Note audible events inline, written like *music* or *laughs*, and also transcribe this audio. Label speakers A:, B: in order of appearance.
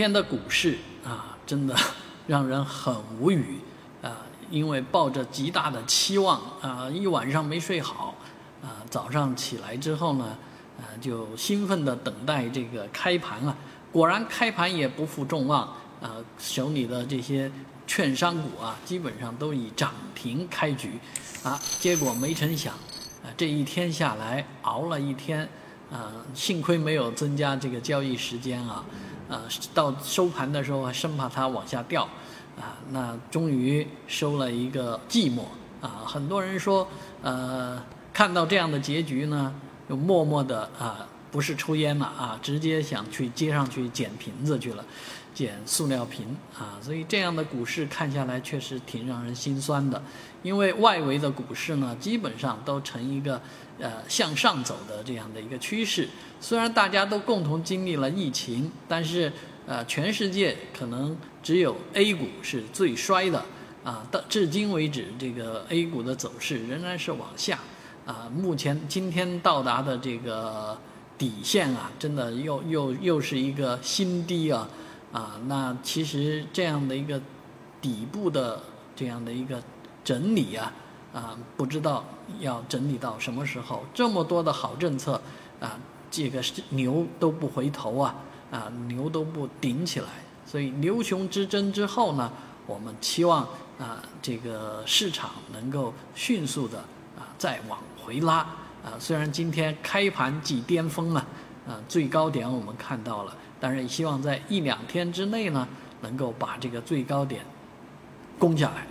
A: 天的股市啊，真的 *laughs* 让人很无语啊！因为抱着极大的期望啊，一晚上没睡好啊，早上起来之后呢，啊，就兴奋地等待这个开盘啊。果然开盘也不负众望啊，手里的这些券商股啊，基本上都以涨停开局啊。结果没成想啊，这一天下来熬了一天啊，幸亏没有增加这个交易时间啊。啊，到收盘的时候还生怕它往下掉，啊，那终于收了一个寂寞啊。很多人说，呃，看到这样的结局呢，就默默的啊，不是抽烟了啊，直接想去街上去捡瓶子去了，捡塑料瓶啊。所以这样的股市看下来确实挺让人心酸的，因为外围的股市呢，基本上都呈一个呃向上走的这样的一个趋势。虽然大家都共同经历了疫情，但是呃，全世界可能只有 A 股是最衰的啊。到至今为止，这个 A 股的走势仍然是往下啊。目前今天到达的这个底线啊，真的又又又是一个新低啊啊。那其实这样的一个底部的这样的一个整理啊啊，不知道要整理到什么时候。这么多的好政策啊。这个牛都不回头啊，啊牛都不顶起来，所以牛熊之争之后呢，我们期望啊这个市场能够迅速的啊再往回拉啊。虽然今天开盘即巅峰了，啊最高点我们看到了，但是希望在一两天之内呢，能够把这个最高点攻下来。